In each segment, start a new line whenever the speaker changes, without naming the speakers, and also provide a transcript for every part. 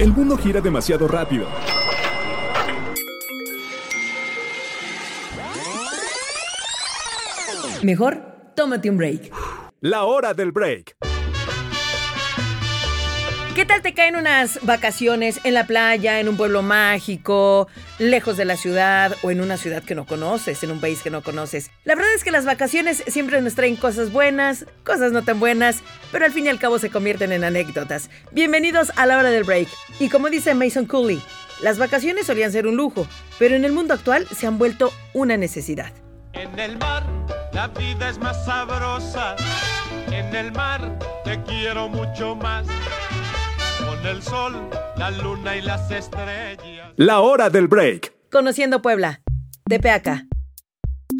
El mundo gira demasiado rápido.
Mejor, tómate un break.
La hora del break.
¿Qué tal te caen unas vacaciones en la playa, en un pueblo mágico, lejos de la ciudad o en una ciudad que no conoces, en un país que no conoces? La verdad es que las vacaciones siempre nos traen cosas buenas, cosas no tan buenas, pero al fin y al cabo se convierten en anécdotas. Bienvenidos a la hora del break. Y como dice Mason Cooley, las vacaciones solían ser un lujo, pero en el mundo actual se han vuelto una necesidad.
En el mar la vida es más sabrosa. En el mar te quiero mucho más. Con el sol, la luna y las estrellas.
La hora del break.
Conociendo Puebla. Tepeaca.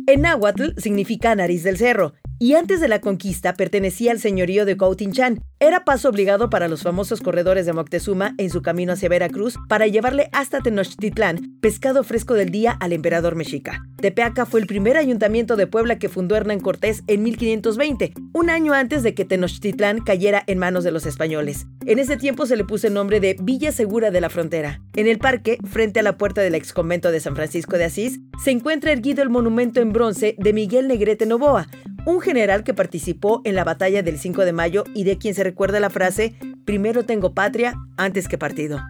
En náhuatl significa nariz del cerro y antes de la conquista pertenecía al señorío de Cautinchán. Era paso obligado para los famosos corredores de Moctezuma en su camino hacia Veracruz para llevarle hasta Tenochtitlán pescado fresco del día al emperador mexica. Tepeaca fue el primer ayuntamiento de Puebla que fundó Hernán Cortés en 1520, un año antes de que Tenochtitlán cayera en manos de los españoles. En ese tiempo se le puso el nombre de Villa Segura de la Frontera. En el parque, frente a la puerta del ex convento de San Francisco de Asís, se encuentra erguido el monumento en bronce de Miguel Negrete Novoa, un general que participó en la batalla del 5 de mayo y de quien se recuerda la frase, primero tengo patria antes que partido.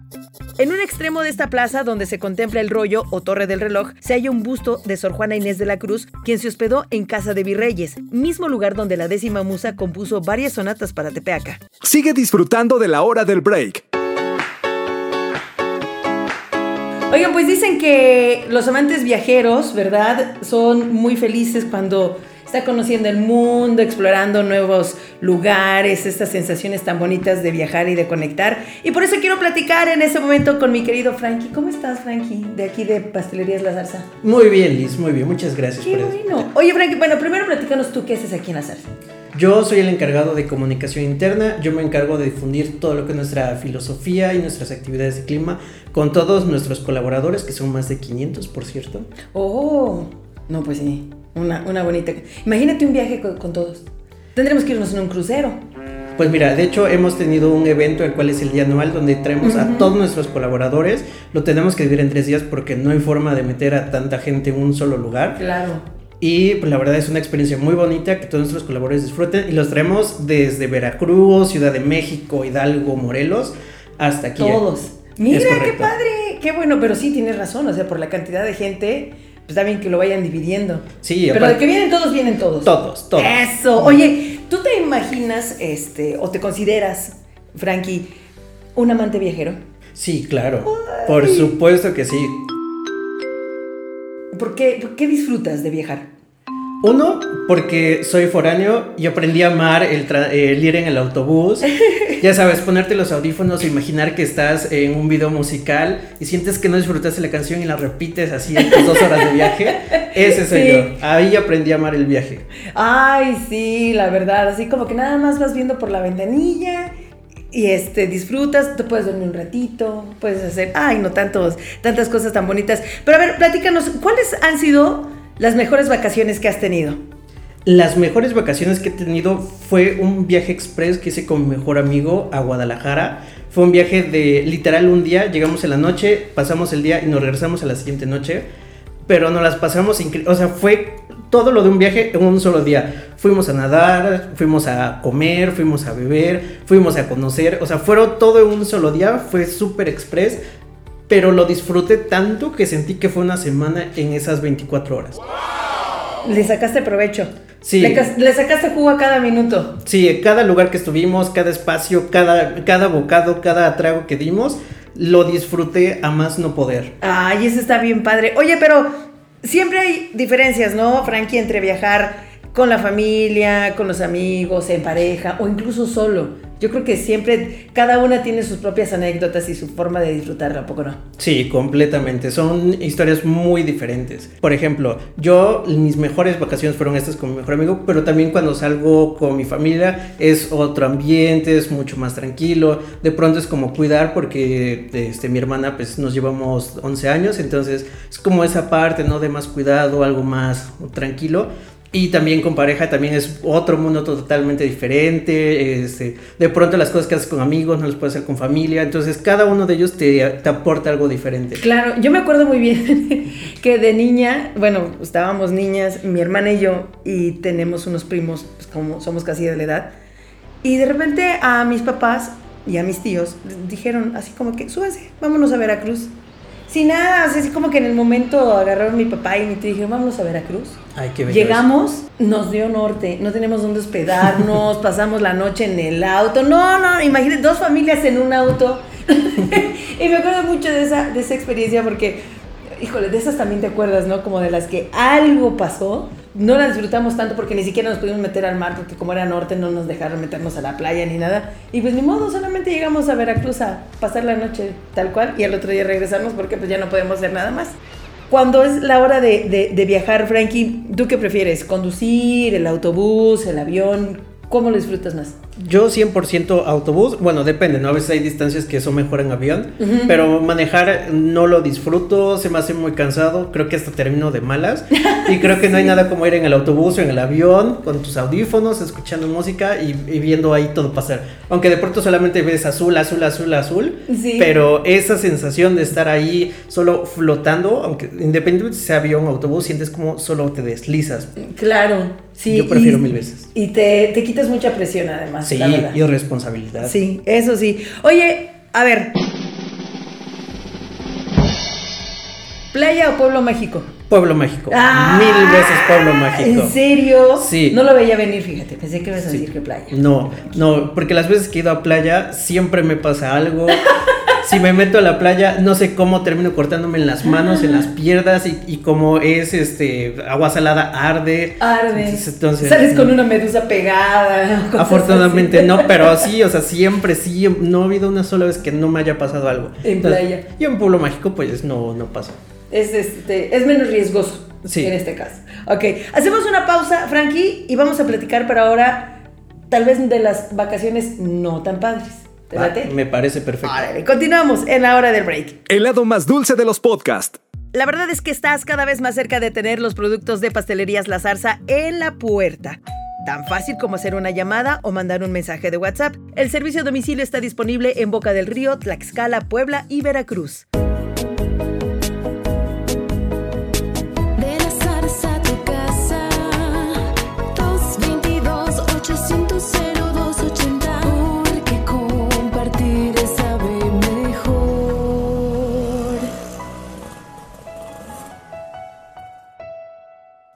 En un extremo de esta plaza, donde se contempla el rollo o torre del reloj, se halla un busto de Sor Juana Inés de la Cruz, quien se hospedó en Casa de Virreyes, mismo lugar donde la décima musa compuso varias sonatas para Tepeaca.
Sigue disfrutando de la hora del break.
Oigan, pues dicen que los amantes viajeros, ¿verdad? Son muy felices cuando está conociendo el mundo, explorando nuevos lugares, estas sensaciones tan bonitas de viajar y de conectar. Y por eso quiero platicar en este momento con mi querido Frankie. ¿Cómo estás, Frankie? De aquí de Pastelerías La Zarza.
Muy bien, Liz, muy bien. Muchas gracias
Qué
por eso.
bueno. Oye, Frankie, bueno, primero platícanos tú qué haces aquí en La Zarza.
Yo soy el encargado de comunicación interna. Yo me encargo de difundir todo lo que es nuestra filosofía y nuestras actividades de clima con todos nuestros colaboradores, que son más de 500, por cierto.
Oh, no, pues sí. Una, una bonita. Imagínate un viaje con, con todos. Tendremos que irnos en un crucero.
Pues mira, de hecho hemos tenido un evento el cual es el día anual donde traemos a todos nuestros colaboradores. Lo tenemos que dividir en tres días porque no hay forma de meter a tanta gente en un solo lugar.
Claro.
Y pues la verdad es una experiencia muy bonita que todos nuestros colaboradores disfruten y los traemos desde Veracruz, Ciudad de México, Hidalgo, Morelos, hasta aquí.
Todos. Mira, qué padre. Qué bueno, pero sí tienes razón. O sea, por la cantidad de gente, pues está bien que lo vayan dividiendo.
Sí,
Pero de que vienen todos, vienen todos.
Todos, todos.
Eso. Oye, ¿tú te imaginas, este, o te consideras, Frankie, un amante viajero?
Sí, claro. Por supuesto que sí.
¿Por qué, por qué disfrutas de viajar?
Uno, porque soy foráneo y aprendí a amar el, el ir en el autobús. Ya sabes, ponerte los audífonos imaginar que estás en un video musical y sientes que no disfrutaste la canción y la repites así en tus dos horas de viaje. Ese soy
Sí.
yo. Ahí aprendí a amar el viaje.
Ay, sí, la verdad, así como que nada más vas viendo por la ventanilla y este disfrutas, te puedes dormir un ratito, puedes hacer, ay, no tantos, tantas cosas tan bonitas. Pero a ver, platícanos, ¿cuáles han sido las mejores vacaciones que has tenido?
Las mejores vacaciones que he tenido fue un viaje express que hice con mi mejor amigo a Guadalajara. Fue un viaje de literal un día, llegamos en la noche, pasamos el día y nos regresamos a la siguiente noche. Pero nos las pasamos increíble. O sea, fue todo lo de un viaje en un solo día. Fuimos a nadar, fuimos a comer, fuimos a beber, fuimos a conocer. O sea, fueron todo en un solo día. Fue súper express. Pero lo disfruté tanto que sentí que fue una semana en esas 24 horas.
Le sacaste provecho.
Sí.
Le, cas- le sacaste jugo a cada minuto.
Sí, cada lugar que estuvimos, cada espacio, cada, cada bocado, cada trago que dimos, lo disfruté a más no poder.
Ay, eso está bien padre. Oye, pero siempre hay diferencias, ¿no, Frankie, entre viajar con la familia, con los amigos, en pareja o incluso solo? Yo creo que siempre cada una tiene sus propias anécdotas y su forma de disfrutarla, ¿a poco no?
Sí, completamente. Son historias muy diferentes. Por ejemplo, yo, mis mejores vacaciones fueron estas con mi mejor amigo, pero también cuando salgo con mi familia es otro ambiente, es mucho más tranquilo. De pronto es como cuidar porque este, mi hermana, pues nos llevamos 11 años, entonces es como esa parte, ¿no? De más cuidado, algo más tranquilo. Y también con pareja también es otro mundo totalmente diferente. Este, de pronto las cosas que haces con amigos no las puedes hacer con familia. Entonces cada uno de ellos te, te aporta algo diferente.
Claro, yo me acuerdo muy bien que de niña, bueno, estábamos niñas, mi hermana y yo, y tenemos unos primos, pues como somos casi de la edad. Y de repente a mis papás y a mis tíos dijeron así como que, súbase, vámonos a Veracruz. Sin nada, así como que en el momento agarraron mi papá y mi y dijeron, vámonos a Veracruz.
Ay, qué bello
Llegamos, nos dio norte, no tenemos dónde hospedarnos, pasamos la noche en el auto. No, no, imagínate, dos familias en un auto. y me acuerdo mucho de esa, de esa experiencia porque, híjole, de esas también te acuerdas, ¿no? Como de las que algo pasó. No las disfrutamos tanto porque ni siquiera nos pudimos meter al mar porque como era norte no nos dejaron meternos a la playa ni nada. Y pues ni modo, solamente llegamos a Veracruz a pasar la noche tal cual y al otro día regresamos porque pues ya no podemos hacer nada más. Cuando es la hora de, de, de viajar, Frankie, ¿tú qué prefieres? ¿Conducir, el autobús, el avión? ¿Cómo lo disfrutas más?
Yo 100% autobús, bueno, depende, ¿no? A veces hay distancias que son mejor en avión, pero manejar no lo disfruto, se me hace muy cansado, creo que hasta termino de malas y creo que no hay nada como ir en el autobús o en el avión con tus audífonos, escuchando música y, y viendo ahí todo pasar. Aunque de pronto solamente ves azul, azul, azul, azul,
Sí.
pero esa sensación de estar ahí solo flotando, aunque independientemente si sea avión o autobús, sientes como solo te deslizas.
Claro, sí.
Yo prefiero
y-
mil veces.
Y te, te quitas mucha presión además.
Sí,
la
y responsabilidad.
Sí, eso sí. Oye, a ver. ¿Playa o pueblo mágico?
Pueblo Mágico.
Ah,
Mil veces Pueblo Mágico.
¿En serio?
Sí.
No lo veía venir, fíjate. Pensé que ibas a
Sí.
decir que playa.
No, no, porque las veces que he ido a playa siempre me pasa algo. Si me meto a la playa, no sé cómo termino cortándome en las manos, en las piernas y, y como es este agua salada arde.
Arde.
Entonces, entonces,
Sales con una medusa pegada.
Afortunadamente
así.
no, pero sí, o sea, siempre sí, no ha habido una sola vez que no me haya pasado algo.
En playa.
Y en Pueblo Mágico, pues no, no pasa.
Es, este, es menos riesgoso
Sí.
en este caso. Ok, hacemos una pausa, Frankie, y vamos a platicar para ahora, tal vez de las vacaciones no tan padres. ¿Te
Va,
late?
me parece perfecto.
Órale, continuamos en la hora del break.
El lado más dulce de los podcasts.
La verdad es que estás cada vez más cerca de tener los productos de Pastelerías La Zarza en la puerta. Tan fácil como hacer una llamada o mandar un mensaje de WhatsApp. El servicio a domicilio está disponible en Boca del Río, Tlaxcala, Puebla y Veracruz.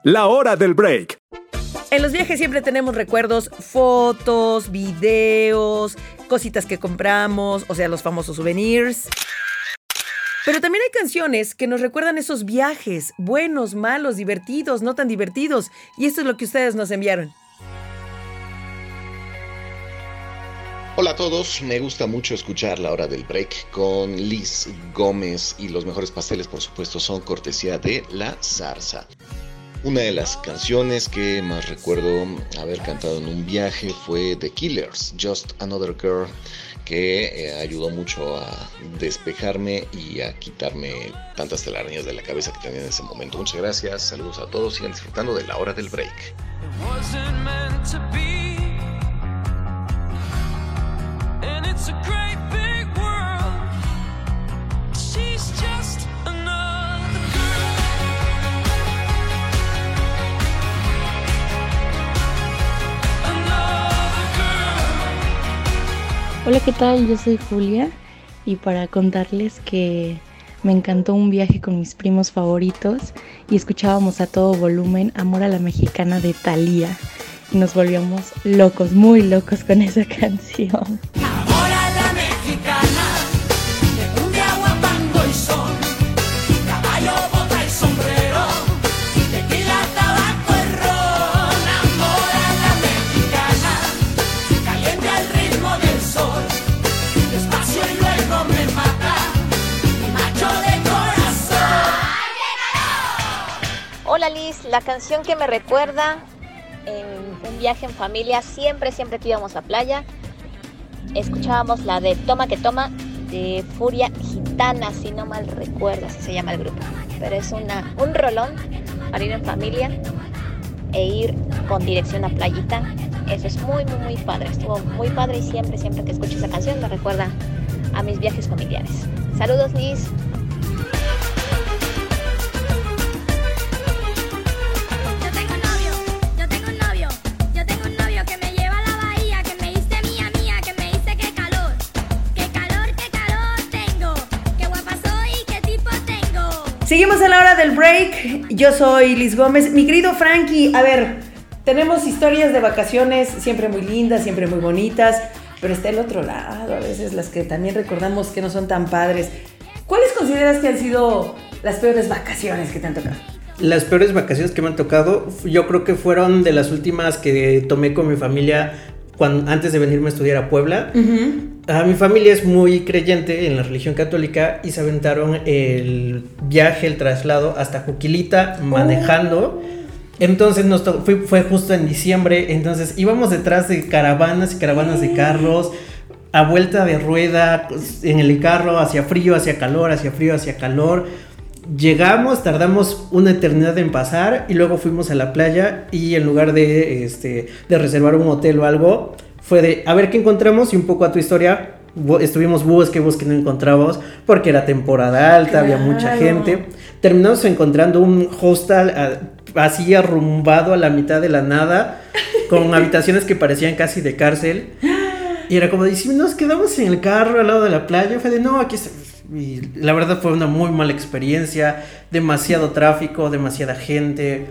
La
hora del break.
En los viajes siempre tenemos recuerdos, fotos, videos, cositas que compramos, o sea, los famosos souvenirs. Pero también hay canciones que nos recuerdan esos viajes, buenos, malos, divertidos, no tan divertidos. Y esto es lo que ustedes nos enviaron.
Hola a todos, me gusta mucho escuchar la hora del break con Liz Gómez y los mejores pasteles por supuesto son cortesía de La Zarza. Una de las canciones que más recuerdo haber cantado en un viaje fue The Killers, Just Another Girl, que eh, ayudó mucho a despejarme y a quitarme tantas telarañas de la cabeza que tenía en ese momento. Muchas gracias, saludos a todos, sigan disfrutando de la hora del break.
Hola, ¿qué tal? Yo soy Julia y para contarles que me encantó un viaje con mis primos favoritos y escuchábamos a todo volumen Amor a la Mexicana de Thalía y nos volvíamos locos, muy locos con esa canción.
Liz, la canción que me recuerda en un viaje en familia, siempre, siempre que íbamos a playa, escuchábamos la de Toma que Toma de Furia Gitana, si no mal recuerdo, así se llama el grupo. Pero es una, un rolón para ir en familia e ir con dirección a playita. Eso es muy, muy, muy padre. Estuvo muy padre y siempre, siempre que escucho esa canción me recuerda a mis viajes familiares. Saludos, Liz.
Seguimos a la hora del break. Yo soy Liz Gómez. Mi querido Frankie, a ver, tenemos historias de vacaciones siempre muy lindas, siempre muy bonitas, pero está el otro lado, a veces las que también recordamos que no son tan padres. ¿Cuáles consideras que han sido las peores vacaciones que te han tocado?
Las peores vacaciones que me han tocado, yo creo que fueron de las últimas que tomé con mi familia cuando, antes de venirme a estudiar a Puebla. Ah, mi familia es muy creyente en la religión católica y se aventaron el viaje, el traslado hasta Juquilita manejando. Entonces nos fue, fue justo en diciembre, entonces íbamos detrás de caravanas y caravanas de carros, a vuelta de rueda, en el carro, hacia frío, hacia calor, hacia frío, hacia calor. Llegamos, tardamos una eternidad en pasar y luego fuimos a la playa y en lugar de, este, de reservar un hotel o algo, fue de a ver qué encontramos y un poco a tu historia. Estuvimos busque, busque, no encontramos porque era temporada alta, había mucha gente. Terminamos encontrando un hostel ah, así arrumbado a la mitad de la nada, con habitaciones que parecían casi de cárcel. Y era como de, si nos quedamos en el carro al lado de la playa, fue de, no, aquí está. Y la verdad fue una muy mala experiencia, demasiado tráfico, demasiada gente.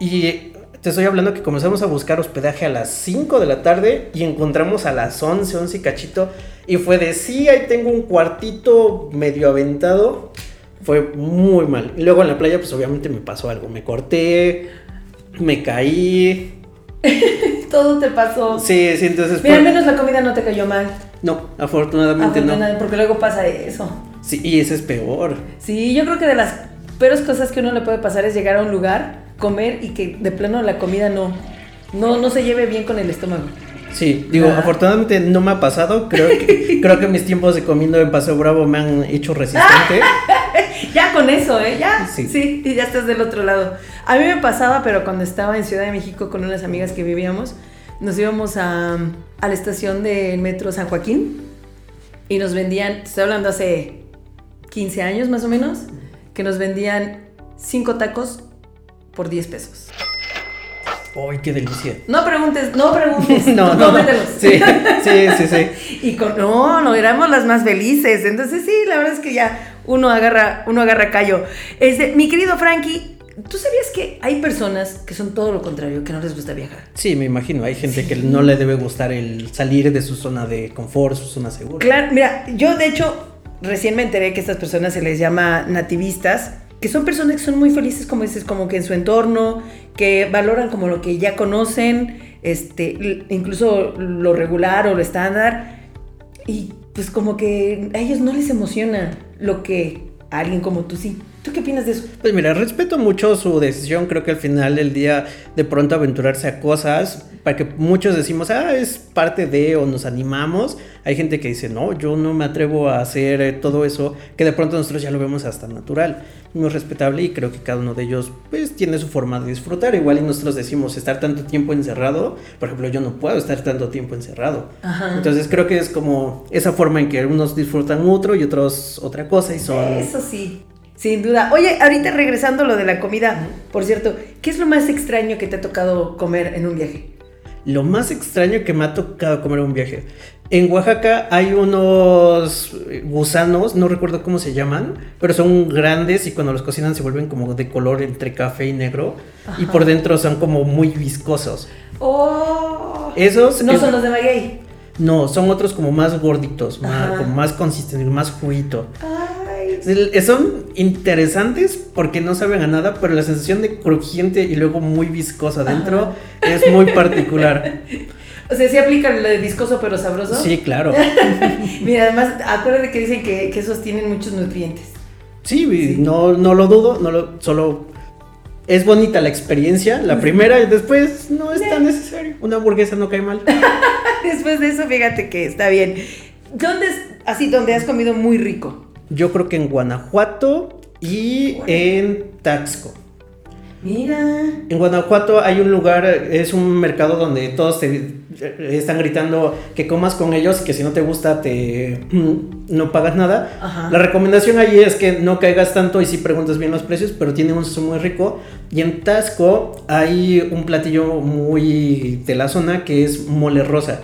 Y te estoy hablando que comenzamos a buscar hospedaje a las 5 de la tarde y encontramos a las 11, 11 y cachito. Y fue de, sí, ahí tengo un cuartito medio aventado. Fue muy mal. Y luego en la playa, pues obviamente me pasó algo. Me corté, me caí.
Todo te pasó.
Sí, sí, entonces...
Mira, al menos la comida no te cayó mal.
No, afortunadamente no.
Afortunadamente, porque luego pasa eso.
Sí, y ese es peor.
Sí, yo creo que de las peores cosas que uno le puede pasar es llegar a un lugar, comer y que de plano la comida no, no, no se lleve bien con el estómago.
Sí, digo,
Ajá.
afortunadamente no me ha pasado. Creo que, creo que mis tiempos de comiendo en Paseo Bravo me han hecho resistente.
Ya con eso, ¿eh? Ya.
Sí.
Sí. y ya estás del otro lado. A mí me pasaba, pero cuando estaba en Ciudad de México con unas amigas que vivíamos, nos íbamos a, a la estación del metro San Joaquín y nos vendían, estoy hablando hace 15 años más o menos, que nos vendían 5 tacos por 10 pesos.
¡Ay, qué delicia!
No preguntes, no preguntes.
No, no, no. Sí, sí, sí, sí.
Y con, no, no, éramos las más felices. Entonces sí, la verdad es que ya uno agarra, uno agarra callo. Este, mi querido Frankie, ¿tú sabías que hay personas que son todo lo contrario, que no les gusta viajar?
Sí, me imagino. Hay gente que no le debe gustar el salir de su zona de confort, su zona segura.
Claro, mira, yo de hecho recién me enteré que a estas personas se les llama nativistas, que son personas que son muy felices, como dices, como que en su entorno, que valoran como lo que ya conocen, este, incluso lo regular o lo estándar, y pues como que a ellos no les emociona lo que a alguien como tú sí. ¿Tú qué opinas de eso?
Pues mira, respeto mucho su decisión. Creo que al final del día, de pronto aventurarse a cosas, para que muchos decimos, ah, es parte de o nos animamos. Hay gente que dice, no, yo no me atrevo a hacer eh, todo eso, que de pronto nosotros ya lo vemos hasta natural. Muy respetable y creo que cada uno de ellos, pues, tiene su forma de disfrutar. Igual y nosotros decimos, estar tanto tiempo encerrado, por ejemplo, yo no puedo estar tanto tiempo encerrado.
Ajá.
Entonces creo que es como esa forma en que unos disfrutan otro y otros otra cosa y son...
Eso sí, sin duda. Oye, ahorita regresando a lo de la comida, por cierto, ¿qué es lo más extraño que te ha tocado comer en un viaje?
Lo más extraño que me ha tocado comer en un viaje. En Oaxaca hay unos gusanos, no recuerdo cómo se llaman, pero son grandes y cuando los cocinan se vuelven como de color entre café y negro y por dentro son como muy viscosos.
¡Oh!
Esos
No
es-
son los de maguey.
No, son otros como más gorditos, más, como más consistentes, más juguito.
Ay.
Son interesantes porque no saben a nada, pero la sensación de crujiente y luego muy viscoso adentro es muy particular.
O sea, sí aplica lo de viscoso pero sabroso.
Sí, claro.
Mira, además, acuérdate que dicen que, que esos tienen muchos nutrientes.
Sí, No, no lo dudo, no lo, solo es bonita la experiencia, la primera y después no es tan necesario. Una hamburguesa no cae mal.
Después de eso, fíjate que está bien. ¿Dónde es así, donde has comido muy rico?
Yo creo que en Guanajuato y en Taxco.
Mira.
En Guanajuato hay un lugar, es un mercado donde todos te eh, están gritando que comas con ellos y que si no te gusta te no pagas nada.
Ajá.
La recomendación allí es que no caigas tanto y si preguntas bien los precios, pero tiene un sazón muy rico. Y en Tasco hay un platillo muy de la zona que es mole rosa.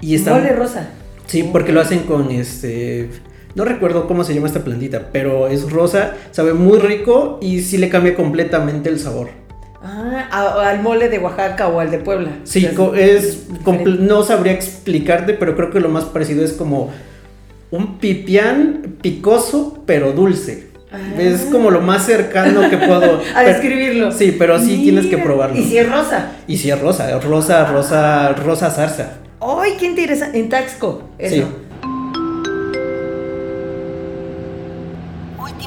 Y está
Mole rosa.
Sí, porque lo hacen con este. No recuerdo cómo se llama esta plantita, pero es rosa, sabe muy rico y sí le cambia completamente el sabor.
Ah, a- al mole de Oaxaca o al de Puebla.
Sí,
O sea,
co- es. No sabría explicarte, pero creo que lo más parecido es como un pipián picoso, pero dulce.
Ah.
Es como lo más cercano que puedo.
A describirlo.
Sí, pero sí tienes que probarlo.
Y si es rosa.
Y si es rosa, rosa, rosa, rosa zarza.
¡Ay, qué interesante! En Taxco. Eso.
Sí.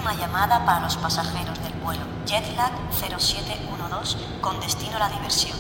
Última llamada para los pasajeros del vuelo Jetlag 0712 con destino a la diversión.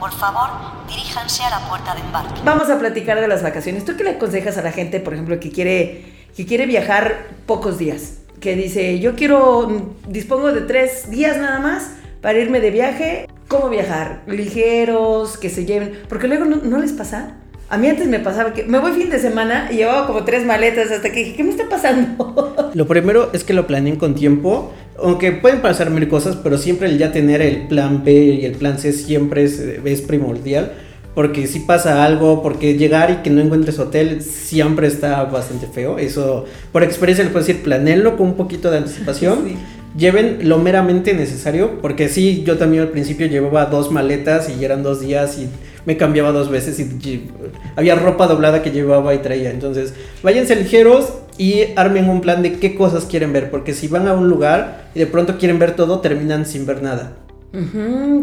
Por favor, diríjanse a la puerta de embarque.
Vamos a platicar de las vacaciones. ¿Tú qué le aconsejas a la gente, por ejemplo, que quiere, que quiere viajar pocos días? Que dice, yo quiero, dispongo de tres días nada más para irme de viaje. ¿Cómo viajar? Ligeros, que se lleven. Porque luego no, ¿no les pasa. A mí antes me pasaba que me voy fin de semana y llevaba como tres maletas hasta que dije, ¿qué me está pasando?
Lo primero es que lo planeen con tiempo, aunque pueden pasar mil cosas, pero siempre el ya tener el plan B y el plan C siempre es, es primordial, porque si pasa algo, porque llegar y que no encuentres hotel siempre está bastante feo, eso por experiencia les puedo decir, planeenlo con un poquito de anticipación.
Sí.
Lleven lo meramente necesario, porque sí, yo también al principio llevaba dos maletas y eran dos días y me cambiaba dos veces y había ropa doblada que llevaba y traía. Entonces, váyanse ligeros y armen un plan de qué cosas quieren ver, porque si van a un lugar y de pronto quieren ver todo, terminan sin ver nada.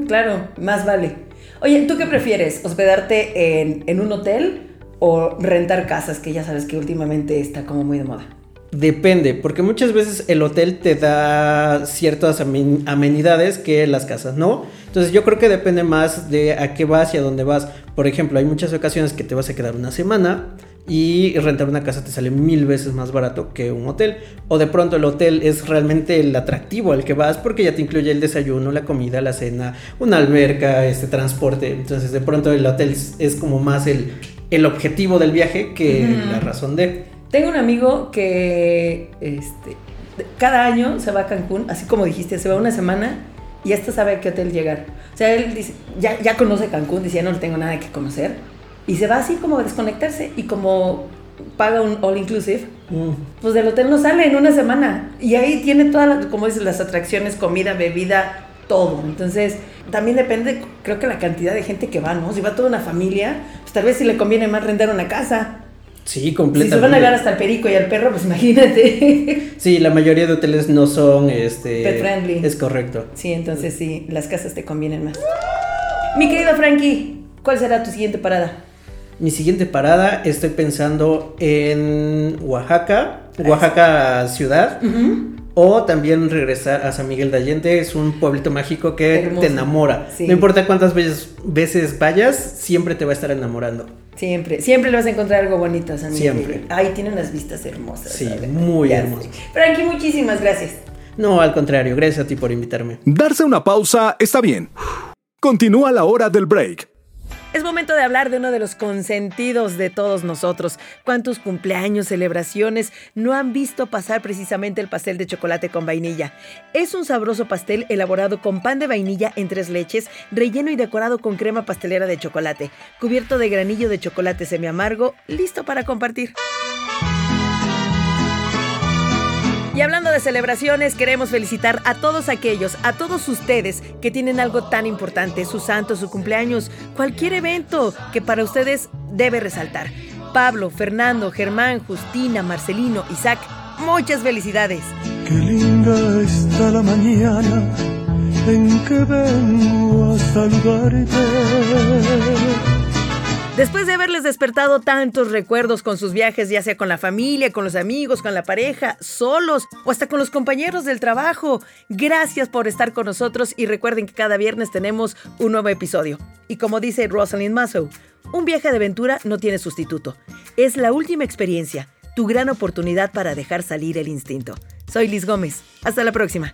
Claro, más vale. Oye, ¿tú qué prefieres? ¿Hospedarte en, en un hotel o rentar casas? Que ya sabes que últimamente está como muy de moda.
Depende, porque muchas veces el hotel te da ciertas amen- amenidades que las casas no. Entonces yo creo que depende más de a qué vas y a dónde vas. Por ejemplo, hay muchas ocasiones que te vas a quedar una semana y rentar una casa te sale mil veces más barato que un hotel. O de pronto el hotel es realmente el atractivo al que vas porque ya te incluye el desayuno, la comida, la cena, una alberca, este transporte. Entonces de pronto el hotel es, como más el, el objetivo del viaje que la razón de...
Tengo un amigo que este, cada año se va a Cancún, así como dijiste, se va una semana y hasta sabe a qué hotel llegar. O sea, él dice, ya, ya conoce Cancún, dice, ya no le tengo nada que conocer. Y se va así como a desconectarse y como paga un all inclusive,
Mm.
pues del hotel no sale en una semana. Y ahí tiene todas, las- como dices, las atracciones, comida, bebida, todo. Entonces, también depende, creo que la cantidad de gente que va, ¿no? Si va toda una familia, pues tal vez si le conviene más rentar una casa.
Sí,
Si
completamente.
se van a llegar hasta el perico y al perro, pues imagínate.
Sí, la mayoría de hoteles no son este
Pet friendly.
Es correcto.
sí, entonces sí, las casas te convienen más. Mi querido Frankie, ¿cuál será tu siguiente parada?
Mi siguiente parada, estoy pensando en Oaxaca, Oaxaca ciudad, o también regresar a San Miguel de Allende. Es un pueblito mágico que
Hermoso.
te enamora.
Sí.
No importa cuántas veces, veces vayas, siempre te va a estar enamorando.
Siempre, siempre le vas a encontrar algo bonito a San Miguel.
Siempre.
Ahí tiene unas vistas hermosas.
Sí,
¿sabes?
muy
Ya
hermosas.
sé. Frankie, muchísimas gracias.
No, al contrario, gracias a ti por invitarme.
Darse una pausa está bien. Continúa la hora del break.
Es momento de hablar de uno de los consentidos de todos nosotros. ¿Cuántos cumpleaños, celebraciones no han visto pasar precisamente el pastel de chocolate con vainilla? Es un sabroso pastel elaborado con pan de vainilla en tres leches, relleno y decorado con crema pastelera de chocolate, cubierto de granillo de chocolate semiamargo, listo para compartir. Y hablando de celebraciones, queremos felicitar a todos aquellos, a todos ustedes que tienen algo tan importante, su santo, su cumpleaños, cualquier evento que para ustedes debe resaltar. Pablo, Fernando, Germán, Justina, Marcelino, Isaac, muchas felicidades.
Qué linda está la mañana en que vengo a saludarte.
Después de haberles despertado tantos recuerdos con sus viajes, ya sea con la familia, con los amigos, con la pareja, solos o hasta con los compañeros del trabajo, gracias por estar con nosotros y recuerden que cada viernes tenemos un nuevo episodio. Y como dice Rosalind Masso, un viaje de aventura no tiene sustituto. Es la última experiencia, tu gran oportunidad para dejar salir el instinto. Soy Liz Gómez. Hasta la próxima.